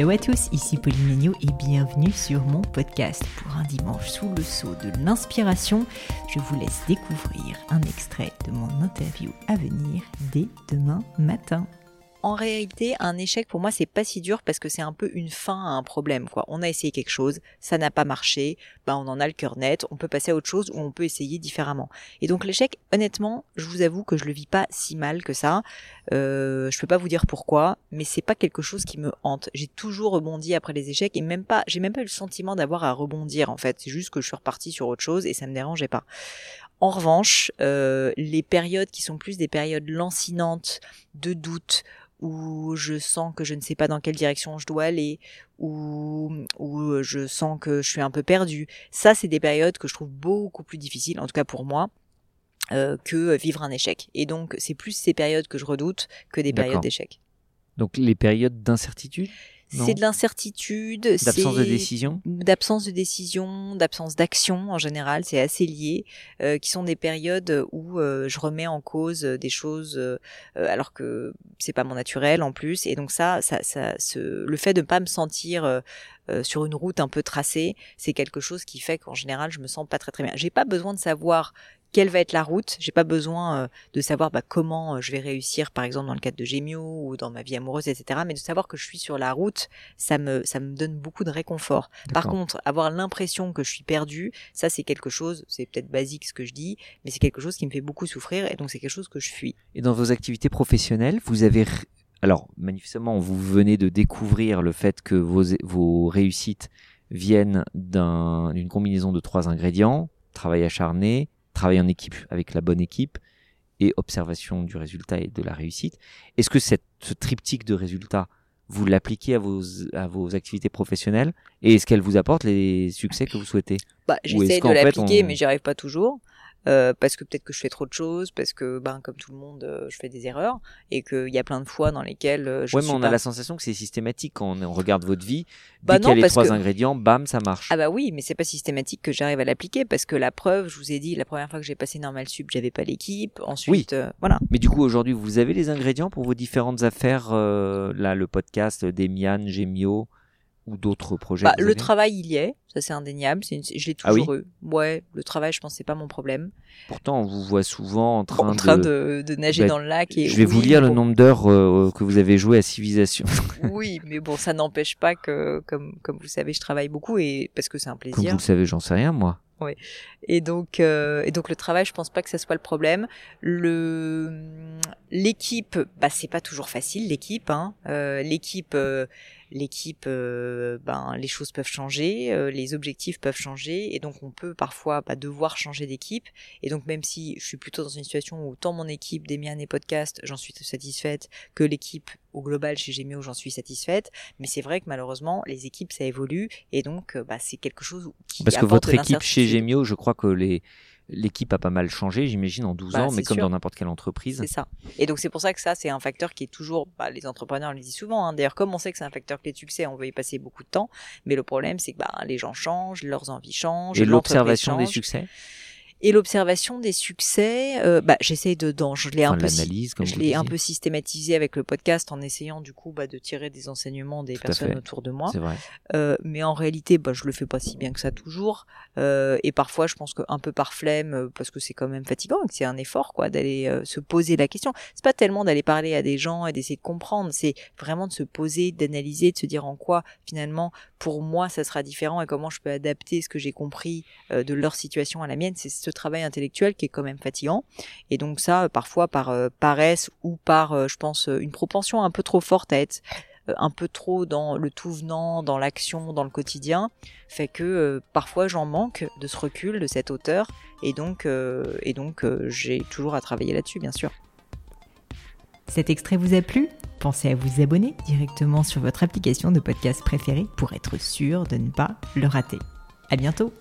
Hello à tous, ici Pauline Méniaud et bienvenue sur mon podcast. Pour un dimanche sous le sceau de l'inspiration, je vous laisse découvrir un extrait de mon interview à venir dès demain matin en réalité, un échec pour moi, c'est pas si dur parce que c'est un peu une fin à un problème, quoi. On a essayé quelque chose, ça n'a pas marché, ben on en a le cœur net, on peut passer à autre chose ou on peut essayer différemment. Et donc l'échec, honnêtement, je vous avoue que je le vis pas si mal que ça. Euh, je peux pas vous dire pourquoi, mais c'est pas quelque chose qui me hante. J'ai toujours rebondi après les échecs et même pas, j'ai même pas eu le sentiment d'avoir à rebondir en fait. C'est juste que je suis reparti sur autre chose et ça me dérangeait pas. En revanche, euh, les périodes qui sont plus des périodes lancinantes, de doute, où je sens que je ne sais pas dans quelle direction je dois aller, ou où je sens que je suis un peu perdu. Ça, c'est des périodes que je trouve beaucoup plus difficiles, en tout cas pour moi, euh, que vivre un échec. Et donc, c'est plus ces périodes que je redoute que des périodes d'échec. Donc, les périodes d'incertitude? C'est de l'incertitude, d'absence de décision, d'absence de décision, d'absence d'action en général, c'est assez lié, euh, qui sont des périodes où euh, je remets en cause des choses euh, alors que c'est pas mon naturel en plus, et donc ça, ça, ça, le fait de ne pas me sentir sur une route un peu tracée, c'est quelque chose qui fait qu'en général je me sens pas très très bien. J'ai pas besoin de savoir quelle va être la route. J'ai pas besoin euh, de savoir bah, comment euh, je vais réussir, par exemple dans le cadre de Gémio ou dans ma vie amoureuse, etc. Mais de savoir que je suis sur la route, ça me ça me donne beaucoup de réconfort. Par contre, avoir l'impression que je suis perdu, ça c'est quelque chose, c'est peut-être basique ce que je dis, mais c'est quelque chose qui me fait beaucoup souffrir et donc c'est quelque chose que je fuis. Et dans vos activités professionnelles, vous avez alors manifestement vous venez de découvrir le fait que vos vos réussites viennent d'une combinaison de trois ingrédients travail acharné, travail en équipe avec la bonne équipe et observation du résultat et de la réussite. Est-ce que cette, ce triptyque de résultats, vous l'appliquez à vos, à vos activités professionnelles et est-ce qu'elle vous apporte les succès que vous souhaitez? Bah, J'essaie de l'appliquer, mais j'y arrive pas toujours. Euh, parce que peut-être que je fais trop de choses, parce que ben comme tout le monde, euh, je fais des erreurs et qu'il y a plein de fois dans lesquelles euh, je ouais, mais on a la sensation que c'est systématique quand on, regarde votre vie. Bah dès qu'il y a les trois ingrédients, bam, ça marche. Ah bah oui, mais c'est pas systématique que j'arrive à l'appliquer parce que la preuve, je vous ai dit, la première fois que j'ai passé normal sup, j'avais pas l'équipe. Ensuite, oui. voilà. Mais du coup, aujourd'hui, vous avez les ingrédients pour vos différentes affaires. là, le podcast d'Emian, Gemio ou d'autres projets bah, Le travail, il y est, ça c'est indéniable. Je l'ai ah toujours eu. Ouais, le travail, je pense, c'est pas mon problème. Pourtant, on vous voit souvent en train, en train de... de, nager bah, dans le lac. Et je vais vous lire le nombre d'heures euh, que vous avez joué à Civilisation. oui, mais bon, ça n'empêche pas que, comme, comme vous savez, je travaille beaucoup et parce que c'est un plaisir. Comme vous le savez, j'en sais rien, moi. Oui. Et donc, euh, et donc le travail, je pense pas que ça soit le problème. Le l'équipe, bah c'est pas toujours facile l'équipe. Hein. Euh, l'équipe, euh, l'équipe, euh, ben les choses peuvent changer, euh, les objectifs peuvent changer, et donc on peut parfois bah, devoir changer d'équipe. Et donc même si je suis plutôt dans une situation où tant mon équipe d'Emian et podcast, j'en suis satisfaite, que l'équipe au global chez Gemio, j'en suis satisfaite. Mais c'est vrai que malheureusement, les équipes ça évolue, et donc bah, c'est quelque chose qui parce que votre équipe chez Gemio, je crois que les l'équipe a pas mal changé, j'imagine, en 12 bah, ans, mais comme dans n'importe quelle entreprise. C'est ça. Et donc, c'est pour ça que ça, c'est un facteur qui est toujours, bah, les entrepreneurs le disent souvent, hein. d'ailleurs, comme on sait que c'est un facteur clé de succès, on veut y passer beaucoup de temps, mais le problème, c'est que bah, les gens changent, leurs envies changent. Et l'observation des succès? Et l'observation des succès, euh, bah, j'essaye de, dans, je l'ai un peu, je l'ai un peu systématisé avec le podcast en essayant du coup bah, de tirer des enseignements des personnes autour de moi. Vrai. Euh, mais en réalité, bah, je le fais pas si bien que ça toujours. Euh, et parfois, je pense qu'un peu par flemme, euh, parce que c'est quand même fatigant, que c'est un effort quoi, d'aller euh, se poser la question. C'est pas tellement d'aller parler à des gens et d'essayer de comprendre, c'est vraiment de se poser, d'analyser, de se dire en quoi finalement pour moi ça sera différent et comment je peux adapter ce que j'ai compris euh, de leur situation à la mienne. C'est ce travail intellectuel qui est quand même fatigant. Et donc ça, parfois par paresse ou par, je pense, une propension un peu trop forte à être euh, un peu trop dans le tout venant, dans l'action, dans le quotidien, fait que euh, parfois j'en manque de ce recul, de cette hauteur, et donc, euh, et donc j'ai toujours à travailler là-dessus, bien sûr. Cet extrait vous a plu? Pensez à vous abonner directement sur votre application de podcast préférée pour être sûr de ne pas le rater. À bientôt